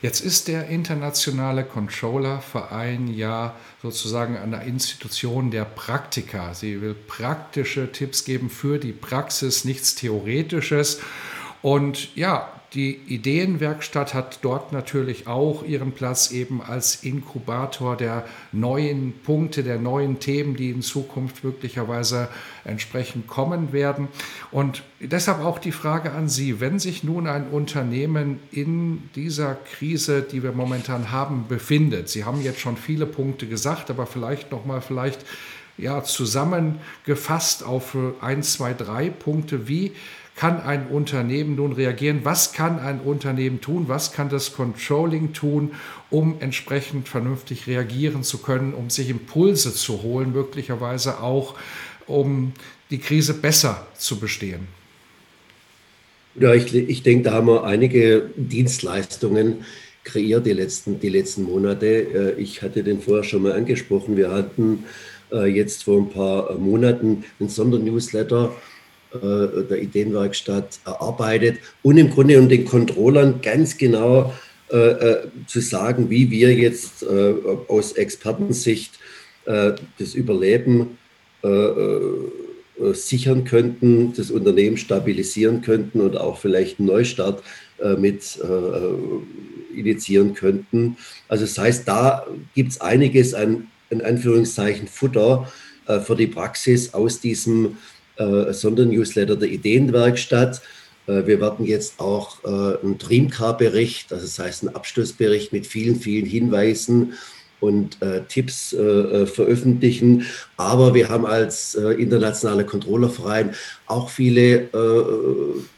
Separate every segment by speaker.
Speaker 1: Jetzt ist der internationale Controller-Verein ja sozusagen eine Institution der Praktiker. Sie will praktische Tipps geben für die Praxis, nichts Theoretisches. Und ja, die Ideenwerkstatt hat dort natürlich auch ihren Platz eben als Inkubator der neuen Punkte, der neuen Themen, die in Zukunft möglicherweise entsprechend kommen werden. Und deshalb auch die Frage an Sie, wenn sich nun ein Unternehmen in dieser Krise, die wir momentan haben, befindet. Sie haben jetzt schon viele Punkte gesagt, aber vielleicht noch mal vielleicht ja, zusammengefasst auf ein, zwei, drei Punkte. Wie kann ein Unternehmen nun reagieren? Was kann ein Unternehmen tun? Was kann das Controlling tun, um entsprechend vernünftig reagieren zu können, um sich Impulse zu holen, möglicherweise auch, um die Krise besser zu bestehen?
Speaker 2: Ja, ich, ich denke, da haben wir einige Dienstleistungen kreiert die letzten, die letzten Monate. Äh, ich hatte den vorher schon mal angesprochen. Wir hatten äh, jetzt vor ein paar Monaten einen Sondernewsletter äh, der Ideenwerkstatt erarbeitet und im Grunde um den Controllern ganz genau äh, äh, zu sagen, wie wir jetzt äh, aus Expertensicht äh, das Überleben äh, sichern könnten, das Unternehmen stabilisieren könnten und auch vielleicht einen Neustart mit initiieren könnten. Also das heißt, da gibt es einiges an, in Anführungszeichen, Futter für die Praxis aus diesem äh, Sondernewsletter der Ideenwerkstatt. Äh, wir werden jetzt auch äh, einen Dreamcar-Bericht, also das heißt einen Abschlussbericht mit vielen, vielen Hinweisen und äh, Tipps äh, veröffentlichen. Aber wir haben als äh, internationaler Controllerverein auch viele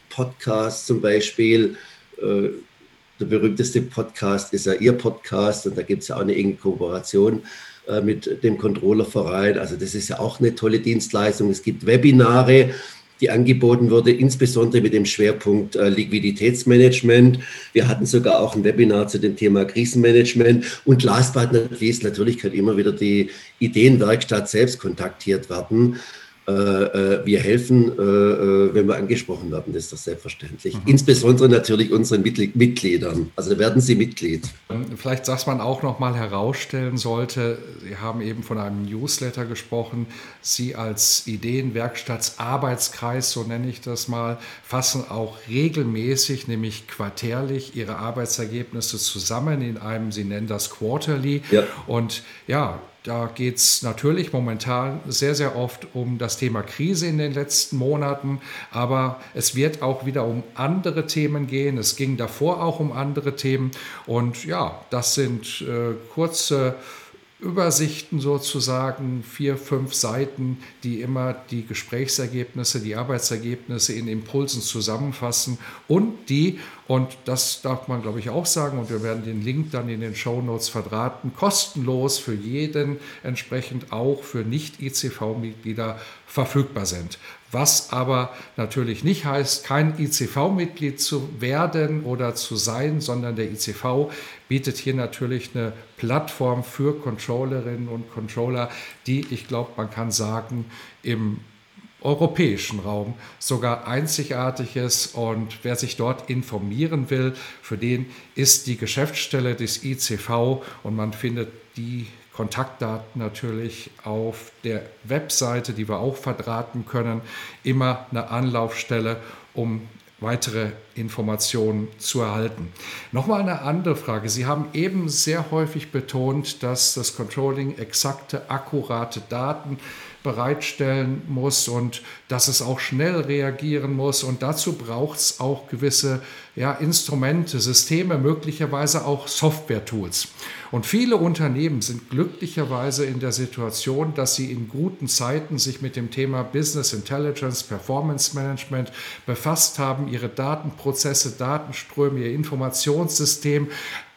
Speaker 2: Podcasts, zum Beispiel der berühmteste Podcast ist ja Ihr Podcast und da gibt es ja auch eine enge Kooperation äh, mit dem Controllerverein. Also das ist ja auch eine tolle Dienstleistung. Es gibt Webinare, die angeboten wurde, insbesondere mit dem Schwerpunkt äh, Liquiditätsmanagement. Wir hatten sogar auch ein Webinar zu dem Thema Krisenmanagement. Und last but not least, natürlich kann immer wieder die Ideenwerkstatt selbst kontaktiert werden. Äh, äh, wir helfen, äh, wenn wir angesprochen werden, das ist doch selbstverständlich. Mhm. Insbesondere natürlich unseren Mitgliedern. Also werden Sie Mitglied.
Speaker 1: Ähm, vielleicht, dass man auch noch mal herausstellen sollte, Sie haben eben von einem Newsletter gesprochen. Sie als Ideenwerkstattsarbeitskreis, so nenne ich das mal, fassen auch regelmäßig, nämlich quartärlich, Ihre Arbeitsergebnisse zusammen in einem, Sie nennen das Quarterly. Ja. Und ja, da geht es natürlich momentan sehr, sehr oft um das Thema Krise in den letzten Monaten, aber es wird auch wieder um andere Themen gehen. Es ging davor auch um andere Themen. Und ja, das sind äh, kurze Übersichten sozusagen, vier, fünf Seiten, die immer die Gesprächsergebnisse, die Arbeitsergebnisse in Impulsen zusammenfassen und die, und das darf man glaube ich auch sagen, und wir werden den Link dann in den Show Notes verdrahten, kostenlos für jeden entsprechend auch für Nicht-ICV-Mitglieder verfügbar sind. Was aber natürlich nicht heißt, kein ICV-Mitglied zu werden oder zu sein, sondern der ICV bietet hier natürlich eine Plattform für Controllerinnen und Controller, die, ich glaube, man kann sagen, im europäischen Raum sogar einzigartig ist. Und wer sich dort informieren will, für den ist die Geschäftsstelle des ICV und man findet die Kontaktdaten natürlich auf der Webseite, die wir auch verdrahten können, immer eine Anlaufstelle, um weitere Informationen zu erhalten. Nochmal eine andere Frage. Sie haben eben sehr häufig betont, dass das Controlling exakte, akkurate Daten bereitstellen muss und dass es auch schnell reagieren muss. Und dazu braucht es auch gewisse ja, Instrumente, Systeme, möglicherweise auch Software-Tools. Und viele Unternehmen sind glücklicherweise in der Situation, dass sie in guten Zeiten sich mit dem Thema Business Intelligence, Performance Management befasst haben, ihre Datenprozesse, Datenströme, ihr Informationssystem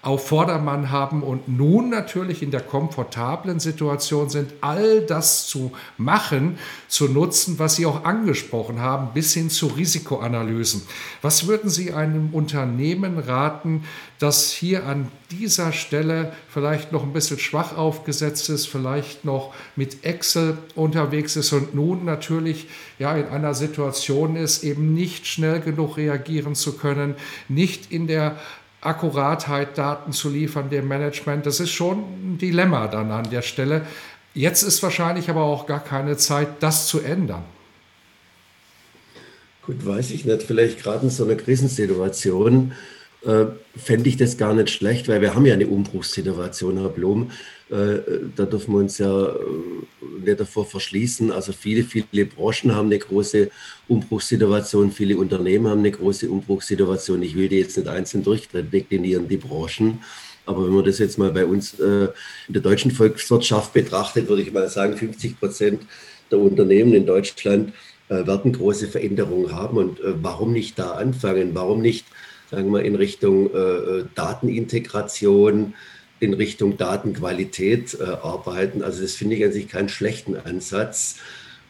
Speaker 1: auf Vordermann haben und nun natürlich in der komfortablen Situation sind, all das zu machen, zu nutzen, was Sie auch angesprochen haben, bis hin zu Risikoanalysen. Was würden Sie einem Unternehmen raten, das hier an dieser Stelle vielleicht noch ein bisschen schwach aufgesetzt ist, vielleicht noch mit Excel unterwegs ist und nun natürlich ja in einer Situation ist, eben nicht schnell genug reagieren zu können, nicht in der Akkuratheit Daten zu liefern dem Management. Das ist schon ein Dilemma dann an der Stelle. Jetzt ist wahrscheinlich aber auch gar keine Zeit, das zu ändern.
Speaker 2: Gut, weiß ich nicht. Vielleicht gerade in so einer Krisensituation äh, fände ich das gar nicht schlecht, weil wir haben ja eine Umbruchssituation, Herr Blum. Äh, da dürfen wir uns ja äh, nicht davor verschließen. Also viele, viele Branchen haben eine große Umbruchssituation, viele Unternehmen haben eine große Umbruchssituation. Ich will die jetzt nicht einzeln durchdeklinieren, die Branchen. Aber wenn man das jetzt mal bei uns äh, in der deutschen Volkswirtschaft betrachtet, würde ich mal sagen, 50 Prozent der Unternehmen in Deutschland werden große Veränderungen haben. Und warum nicht da anfangen? Warum nicht, sagen wir, in Richtung Datenintegration, in Richtung Datenqualität äh, arbeiten. Also das finde ich an sich keinen schlechten Ansatz,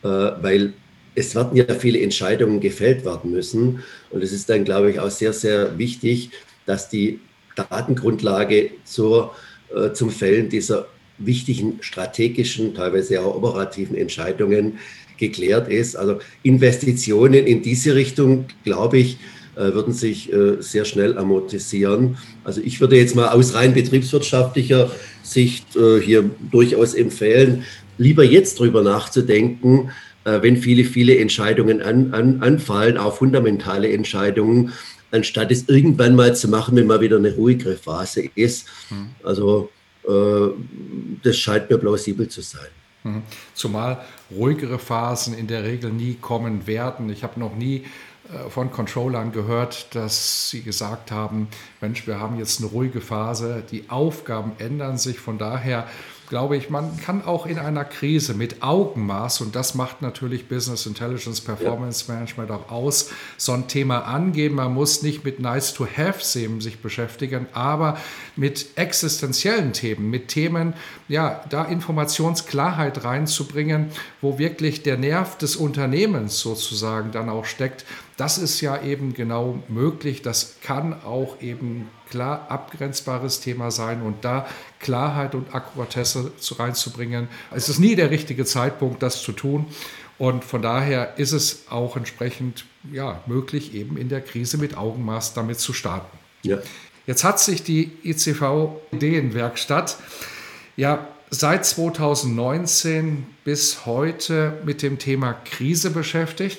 Speaker 2: äh, weil es werden ja viele Entscheidungen gefällt werden müssen. Und es ist dann, glaube ich, auch sehr, sehr wichtig, dass die Datengrundlage zur, äh, zum Fällen dieser wichtigen strategischen, teilweise auch operativen Entscheidungen geklärt ist. Also Investitionen in diese Richtung, glaube ich, äh, würden sich äh, sehr schnell amortisieren. Also ich würde jetzt mal aus rein betriebswirtschaftlicher Sicht äh, hier durchaus empfehlen, lieber jetzt drüber nachzudenken, wenn viele, viele Entscheidungen an, an, anfallen, auch fundamentale Entscheidungen, anstatt es irgendwann mal zu machen, wenn mal wieder eine ruhigere Phase ist. Hm. Also das scheint mir plausibel zu sein.
Speaker 1: Hm. Zumal ruhigere Phasen in der Regel nie kommen werden. Ich habe noch nie äh, von Controllern gehört, dass sie gesagt haben, Mensch, wir haben jetzt eine ruhige Phase, die Aufgaben ändern sich, von daher glaube ich, man kann auch in einer Krise mit Augenmaß, und das macht natürlich Business Intelligence Performance ja. Management auch aus, so ein Thema angehen. Man muss nicht mit Nice-to-Have-Themen sich beschäftigen, aber mit existenziellen Themen, mit Themen, ja, da Informationsklarheit reinzubringen, wo wirklich der Nerv des Unternehmens sozusagen dann auch steckt. Das ist ja eben genau möglich. Das kann auch eben klar abgrenzbares Thema sein und da Klarheit und Akkuratesse reinzubringen. Es ist nie der richtige Zeitpunkt, das zu tun. Und von daher ist es auch entsprechend ja, möglich, eben in der Krise mit Augenmaß damit zu starten. Ja. Jetzt hat sich die ICV Ideenwerkstatt ja seit 2019 bis heute mit dem Thema Krise beschäftigt,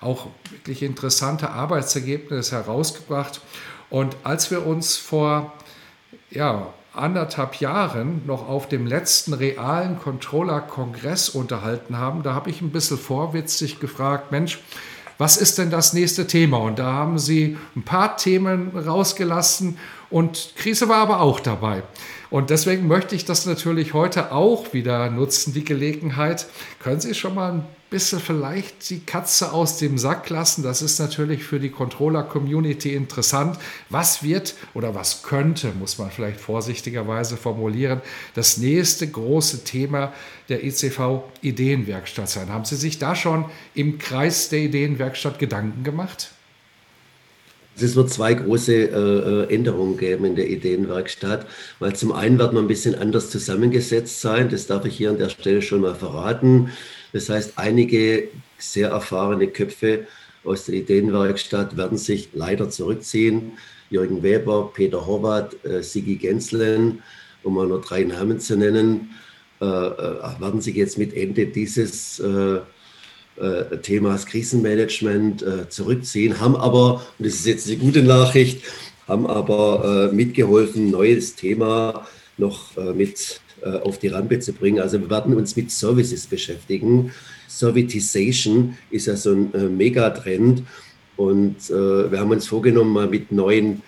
Speaker 1: auch wirklich interessante Arbeitsergebnisse herausgebracht. Und als wir uns vor ja, anderthalb Jahren noch auf dem letzten realen Controller-Kongress unterhalten haben, da habe ich ein bisschen vorwitzig gefragt, Mensch, was ist denn das nächste Thema? Und da haben sie ein paar Themen rausgelassen und Krise war aber auch dabei. Und deswegen möchte ich das natürlich heute auch wieder nutzen, die Gelegenheit. Können Sie schon mal ein bisschen vielleicht die Katze aus dem Sack lassen. Das ist natürlich für die Controller-Community interessant. Was wird oder was könnte, muss man vielleicht vorsichtigerweise formulieren, das nächste große Thema der ECV Ideenwerkstatt sein? Haben Sie sich da schon im Kreis der Ideenwerkstatt Gedanken gemacht?
Speaker 2: Es wird zwei große äh, äh, Änderungen geben in der Ideenwerkstatt, weil zum einen wird man ein bisschen anders zusammengesetzt sein, das darf ich hier an der Stelle schon mal verraten. Das heißt, einige sehr erfahrene Köpfe aus der Ideenwerkstatt werden sich leider zurückziehen. Jürgen Weber, Peter Horvath, äh, Sigi Genslen, um mal nur drei Namen zu nennen, äh, äh, werden sich jetzt mit Ende dieses äh, äh, Themas Krisenmanagement äh, zurückziehen, haben aber, und das ist jetzt eine gute Nachricht, haben aber mitgeholfen, neues Thema noch äh, mit äh, auf die Rampe zu bringen. Also wir werden uns mit Services beschäftigen. Servitization ist ja so ein äh, Megatrend und wir haben uns vorgenommen, mal mit neuen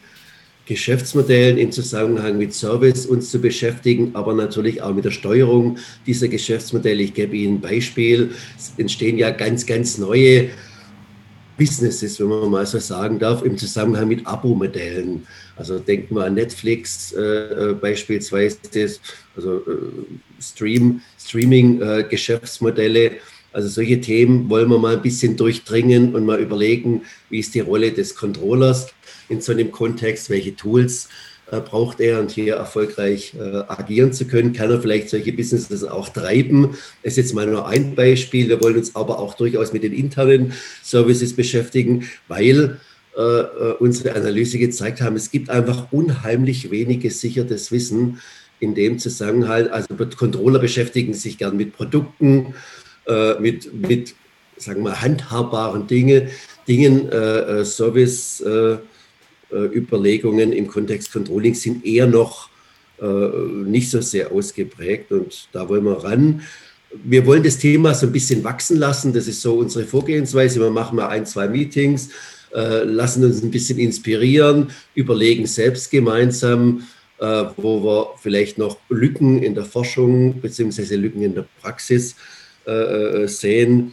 Speaker 2: Geschäftsmodellen im Zusammenhang mit Service uns zu beschäftigen, aber natürlich auch mit der Steuerung dieser Geschäftsmodelle. Ich gebe Ihnen ein Beispiel. Es entstehen ja ganz, ganz neue Businesses, wenn man mal so sagen darf, im Zusammenhang mit Abo-Modellen. Also denken wir an Netflix äh, äh beispielsweise, also äh, Stream, Streaming-Geschäftsmodelle. Äh, also solche Themen wollen wir mal ein bisschen durchdringen und mal überlegen, wie ist die Rolle des Controllers in so einem Kontext, welche Tools braucht er und hier erfolgreich äh, agieren zu können, kann er vielleicht solche Businesses auch treiben. Das ist jetzt mal nur ein Beispiel. Wir wollen uns aber auch durchaus mit den internen Services beschäftigen, weil äh, äh unsere Analyse gezeigt haben, es gibt einfach unheimlich wenig gesichertes Wissen in dem Zusammenhang. Also Controller beschäftigen sich gern mit Produkten, äh, mit, mit sagen wir, handhabbaren Dinge, Dingen, äh, Service. Äh, Überlegungen im Kontext Controlling sind eher noch äh, nicht so sehr ausgeprägt und da wollen wir ran. Wir wollen das Thema so ein bisschen wachsen lassen. Das ist so unsere Vorgehensweise. Wir machen mal ein, zwei Meetings, äh, lassen uns ein bisschen inspirieren, überlegen selbst gemeinsam, wo wir vielleicht noch Lücken in der Forschung bzw. Lücken in der Praxis sehen,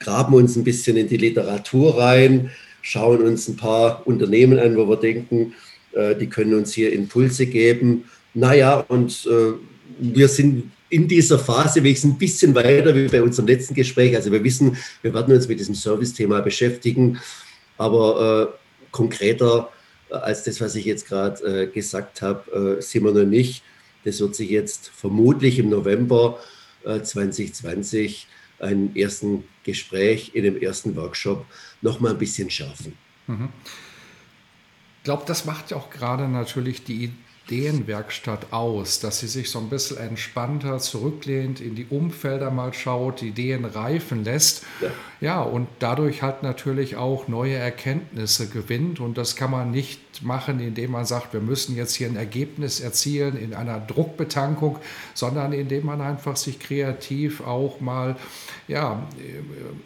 Speaker 2: graben uns ein bisschen in die Literatur rein, schauen uns ein paar Unternehmen an, wo wir denken, äh, die können uns hier Impulse geben. Naja, und äh, wir sind in dieser Phase wenigstens ein bisschen weiter wie bei unserem letzten Gespräch. Also wir wissen, wir werden uns mit diesem Service-Thema beschäftigen, aber äh, konkreter äh, als das, was ich jetzt gerade äh, gesagt habe, äh, sind wir noch nicht. Das wird sich jetzt vermutlich im November 2020 einem ersten Gespräch, in dem ersten Workshop noch mal ein bisschen schärfen. Mhm.
Speaker 1: Ich glaube, das macht ja auch gerade natürlich die Ideenwerkstatt aus, dass sie sich so ein bisschen entspannter zurücklehnt, in die Umfelder mal schaut, die Ideen reifen lässt. Ja. Ja, und dadurch halt natürlich auch neue Erkenntnisse gewinnt. Und das kann man nicht machen, indem man sagt, wir müssen jetzt hier ein Ergebnis erzielen in einer Druckbetankung, sondern indem man einfach sich kreativ auch mal ja,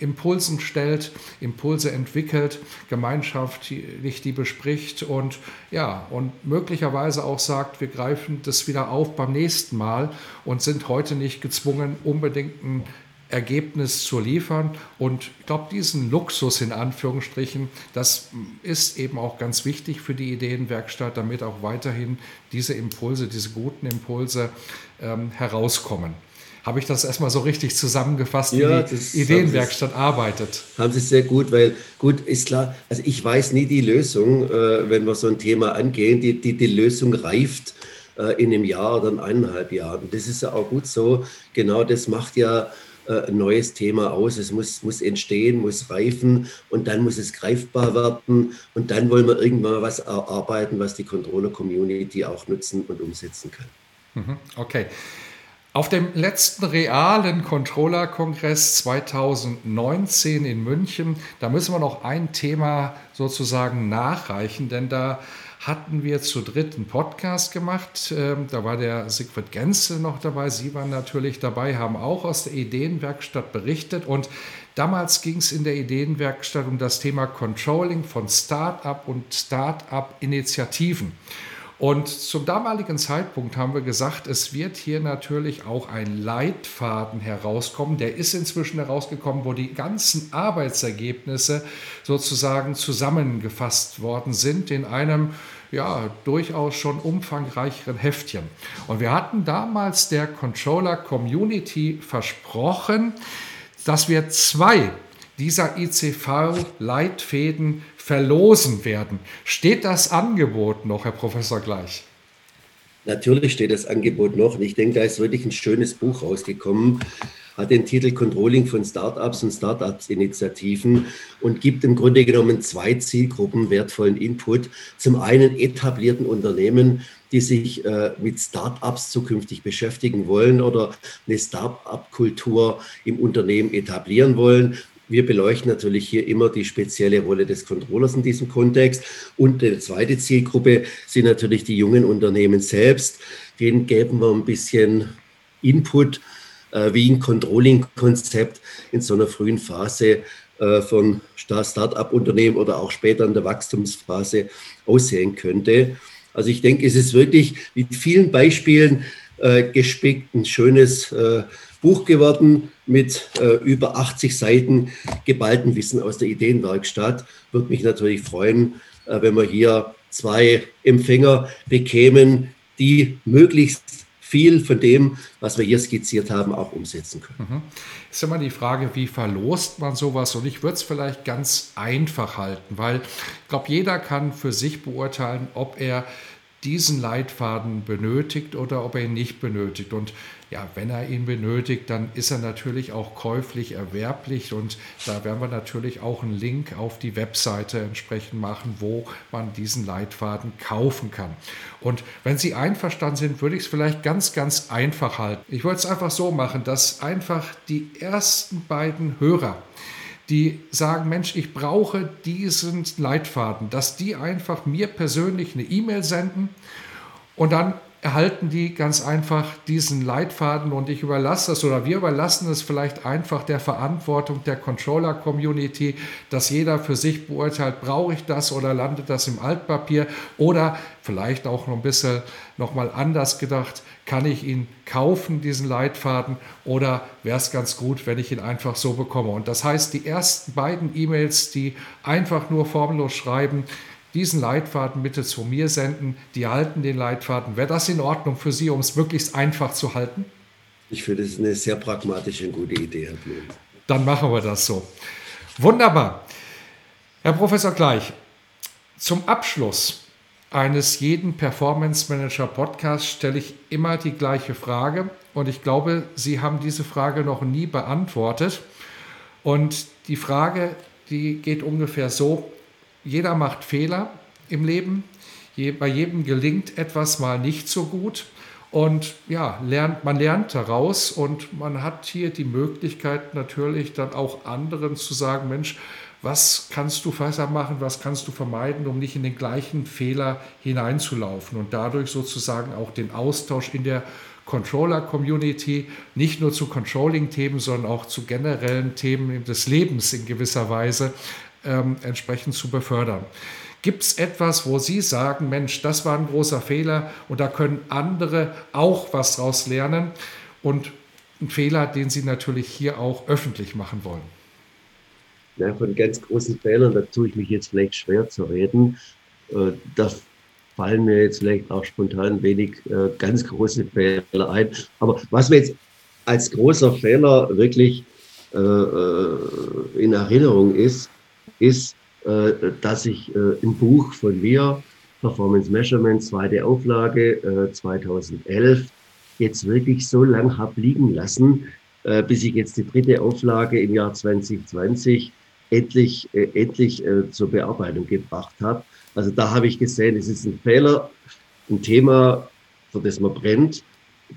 Speaker 1: Impulsen stellt, Impulse entwickelt, gemeinschaftlich die bespricht und ja, und möglicherweise auch sagt, wir greifen das wieder auf beim nächsten Mal und sind heute nicht gezwungen, unbedingt ein Ergebnis zu liefern. Und ich glaube, diesen Luxus in Anführungsstrichen, das ist eben auch ganz wichtig für die Ideenwerkstatt, damit auch weiterhin diese Impulse, diese guten Impulse ähm, herauskommen. Habe ich das erstmal so richtig zusammengefasst, wie ja, die Ideenwerkstatt arbeitet?
Speaker 2: Haben Sie sehr gut, weil gut ist klar, also ich weiß nie die Lösung, äh, wenn wir so ein Thema angehen. Die, die, die Lösung reift äh, in einem Jahr oder in eineinhalb Jahren. Das ist ja auch gut so. Genau das macht ja ein neues Thema aus. Es muss, muss entstehen, muss reifen und dann muss es greifbar werden und dann wollen wir irgendwann was erarbeiten, was die Controller-Community auch nutzen und umsetzen kann.
Speaker 1: Mhm, okay. Auf dem letzten realen Controller-Kongress 2019 in München, da müssen wir noch ein Thema sozusagen nachreichen, denn da hatten wir zu dritt einen Podcast gemacht. Ähm, da war der Siegfried Genzel noch dabei. Sie waren natürlich dabei, haben auch aus der Ideenwerkstatt berichtet. Und damals ging es in der Ideenwerkstatt um das Thema Controlling von Start-up und Start-up-Initiativen. Und zum damaligen Zeitpunkt haben wir gesagt, es wird hier natürlich auch ein Leitfaden herauskommen. Der ist inzwischen herausgekommen, wo die ganzen Arbeitsergebnisse sozusagen zusammengefasst worden sind in einem ja, durchaus schon umfangreicheren Heftchen. Und wir hatten damals der Controller Community versprochen, dass wir zwei dieser ICV-Leitfäden verlosen werden. Steht das Angebot noch, Herr Professor Gleich?
Speaker 2: Natürlich steht das Angebot noch. Und ich denke, da ist wirklich ein schönes Buch rausgekommen. Hat den Titel Controlling von Startups und Startups-Initiativen und gibt im Grunde genommen zwei Zielgruppen wertvollen Input. Zum einen etablierten Unternehmen, die sich äh, mit Startups zukünftig beschäftigen wollen oder eine Startup-Kultur im Unternehmen etablieren wollen wir beleuchten natürlich hier immer die spezielle Rolle des Controllers in diesem Kontext. Und die zweite Zielgruppe sind natürlich die jungen Unternehmen selbst. Denen geben wir ein bisschen Input, äh, wie ein Controlling-Konzept in so einer frühen Phase äh, von Start-up-Unternehmen oder auch später in der Wachstumsphase aussehen könnte. Also ich denke, es ist wirklich mit vielen Beispielen äh, gespickt, ein schönes äh, Buch geworden mit äh, über 80 Seiten geballten Wissen aus der Ideenwerkstatt. Würde mich natürlich freuen, äh, wenn wir hier zwei Empfänger bekämen, die möglichst viel von dem, was wir hier skizziert haben, auch umsetzen können. Mhm.
Speaker 1: Ist immer die Frage, wie verlost man sowas? Und ich würde es vielleicht ganz einfach halten, weil ich glaube, jeder kann für sich beurteilen, ob er diesen Leitfaden benötigt oder ob er ihn nicht benötigt. Und ja, wenn er ihn benötigt, dann ist er natürlich auch käuflich erwerblich und da werden wir natürlich auch einen Link auf die Webseite entsprechend machen, wo man diesen Leitfaden kaufen kann. Und wenn Sie einverstanden sind, würde ich es vielleicht ganz, ganz einfach halten. Ich wollte es einfach so machen, dass einfach die ersten beiden Hörer, die sagen, Mensch, ich brauche diesen Leitfaden, dass die einfach mir persönlich eine E-Mail senden und dann erhalten die ganz einfach diesen Leitfaden und ich überlasse das oder wir überlassen es vielleicht einfach der Verantwortung der Controller-Community, dass jeder für sich beurteilt, brauche ich das oder landet das im Altpapier oder vielleicht auch noch ein bisschen nochmal anders gedacht, kann ich ihn kaufen, diesen Leitfaden oder wäre es ganz gut, wenn ich ihn einfach so bekomme. Und das heißt, die ersten beiden E-Mails, die einfach nur formlos schreiben, diesen Leitfaden bitte zu mir senden. Die halten den Leitfaden. Wäre das in Ordnung für Sie, um es möglichst einfach zu halten?
Speaker 2: Ich finde, das ist eine sehr pragmatische und gute Idee, Herr Blum.
Speaker 1: Dann machen wir das so. Wunderbar. Herr Professor Gleich, zum Abschluss eines jeden Performance Manager Podcasts stelle ich immer die gleiche Frage und ich glaube, Sie haben diese Frage noch nie beantwortet. Und die Frage, die geht ungefähr so, jeder macht Fehler im Leben. Bei jedem gelingt etwas mal nicht so gut. Und ja, lernt, man lernt daraus und man hat hier die Möglichkeit natürlich dann auch anderen zu sagen, Mensch, was kannst du besser machen, was kannst du vermeiden, um nicht in den gleichen Fehler hineinzulaufen und dadurch sozusagen auch den Austausch in der Controller-Community nicht nur zu Controlling-Themen, sondern auch zu generellen Themen des Lebens in gewisser Weise ähm, entsprechend zu befördern. Gibt es etwas, wo Sie sagen, Mensch, das war ein großer Fehler und da können andere auch was daraus lernen und ein Fehler, den Sie natürlich hier auch öffentlich machen wollen?
Speaker 2: Ja, von ganz großen Fehlern, da tue ich mich jetzt vielleicht schwer zu reden. Äh, da fallen mir jetzt vielleicht auch spontan wenig äh, ganz große Fehler ein. Aber was mir jetzt als großer Fehler wirklich äh, in Erinnerung ist, ist, äh, dass ich äh, im Buch von mir, Performance Measurement, zweite Auflage äh, 2011, jetzt wirklich so lang habe liegen lassen, äh, bis ich jetzt die dritte Auflage im Jahr 2020 endlich, äh, endlich äh, zur Bearbeitung gebracht habe. Also da habe ich gesehen, es ist ein Fehler, ein Thema, für das man brennt,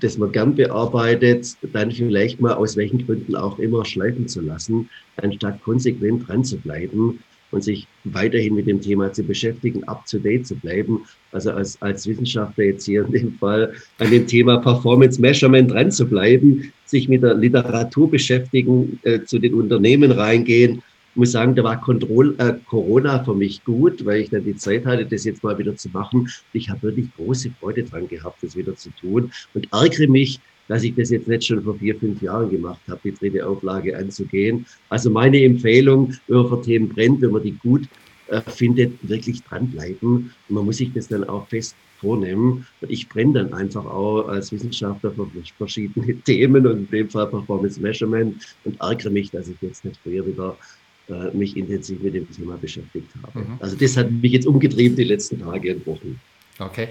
Speaker 2: das man gern bearbeitet, dann vielleicht mal aus welchen Gründen auch immer schleifen zu lassen, anstatt konsequent dran zu bleiben und sich weiterhin mit dem Thema zu beschäftigen, up to date zu bleiben. Also als, als Wissenschaftler jetzt hier in dem Fall an dem Thema Performance Measurement dran zu bleiben, sich mit der Literatur beschäftigen, äh, zu den Unternehmen reingehen muss sagen, da war Kontroll, äh, Corona für mich gut, weil ich dann die Zeit hatte, das jetzt mal wieder zu machen. Ich habe wirklich große Freude dran gehabt, das wieder zu tun und ärgere mich, dass ich das jetzt nicht schon vor vier, fünf Jahren gemacht habe, die dritte Auflage anzugehen. Also meine Empfehlung, wenn man für Themen brennt, wenn man die gut äh, findet, wirklich dranbleiben. Und man muss sich das dann auch fest vornehmen. Und ich brenne dann einfach auch als Wissenschaftler für verschiedene Themen und in dem Fall Performance Measurement und ärgere mich, dass ich jetzt nicht früher wieder äh, mich intensiv mit dem Thema beschäftigt habe. Mhm. Also das hat mich jetzt umgetrieben die letzten Tage und Wochen.
Speaker 1: Okay.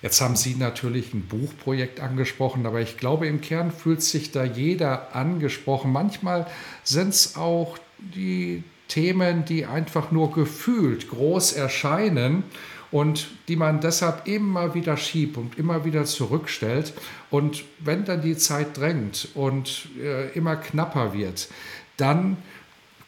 Speaker 1: Jetzt haben Sie natürlich ein Buchprojekt angesprochen, aber ich glaube, im Kern fühlt sich da jeder angesprochen. Manchmal sind es auch die Themen, die einfach nur gefühlt groß erscheinen und die man deshalb immer wieder schiebt und immer wieder zurückstellt. Und wenn dann die Zeit drängt und äh, immer knapper wird, dann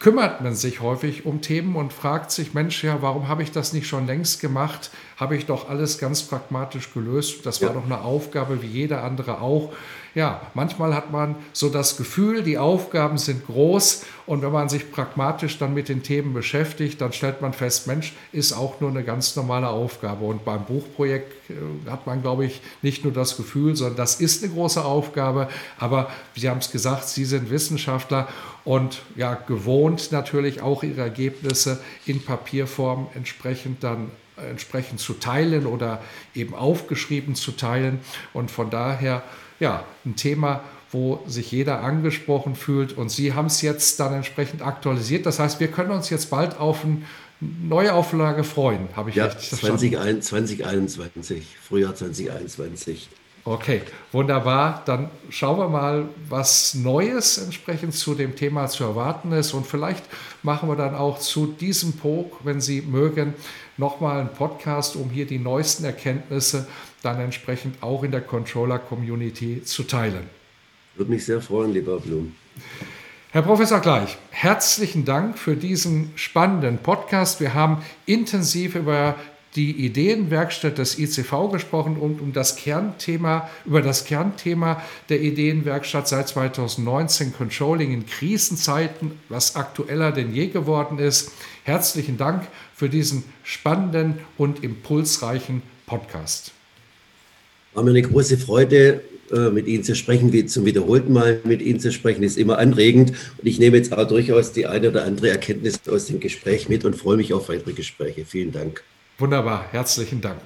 Speaker 1: kümmert man sich häufig um Themen und fragt sich, Mensch, ja, warum habe ich das nicht schon längst gemacht? Habe ich doch alles ganz pragmatisch gelöst. Das war ja. doch eine Aufgabe wie jeder andere auch ja, manchmal hat man so das Gefühl, die Aufgaben sind groß und wenn man sich pragmatisch dann mit den Themen beschäftigt, dann stellt man fest, Mensch, ist auch nur eine ganz normale Aufgabe. Und beim Buchprojekt äh, hat man, glaube ich, nicht nur das Gefühl, sondern das ist eine große Aufgabe. Aber Sie haben es gesagt, Sie sind Wissenschaftler und ja, gewohnt natürlich auch Ihre Ergebnisse in Papierform entsprechend dann entsprechend zu teilen oder eben aufgeschrieben zu teilen. Und von daher ja, ein Thema, wo sich jeder angesprochen fühlt. Und Sie haben es jetzt dann entsprechend aktualisiert. Das heißt, wir können uns jetzt bald auf eine Neuauflage freuen, habe ich
Speaker 2: ja, richtig verstanden? 2021, Frühjahr 2021.
Speaker 1: Okay, wunderbar. Dann schauen wir mal, was Neues entsprechend zu dem Thema zu erwarten ist. Und vielleicht machen wir dann auch zu diesem Pog, wenn Sie mögen, nochmal einen Podcast, um hier die neuesten Erkenntnisse dann entsprechend auch in der Controller-Community zu teilen.
Speaker 2: Würde mich sehr freuen, lieber Blum.
Speaker 1: Herr Professor Gleich, herzlichen Dank für diesen spannenden Podcast. Wir haben intensiv über die Ideenwerkstatt des ICV gesprochen und um das Kernthema, über das Kernthema der Ideenwerkstatt seit 2019 Controlling in Krisenzeiten, was aktueller denn je geworden ist. Herzlichen Dank für diesen spannenden und impulsreichen Podcast.
Speaker 2: War mir eine große Freude, äh, mit Ihnen zu sprechen, wie zum wiederholten Mal mit Ihnen zu sprechen, ist immer anregend. Und ich nehme jetzt auch durchaus die eine oder andere Erkenntnis aus dem Gespräch mit und freue mich auf weitere Gespräche. Vielen Dank.
Speaker 1: Wunderbar, herzlichen Dank.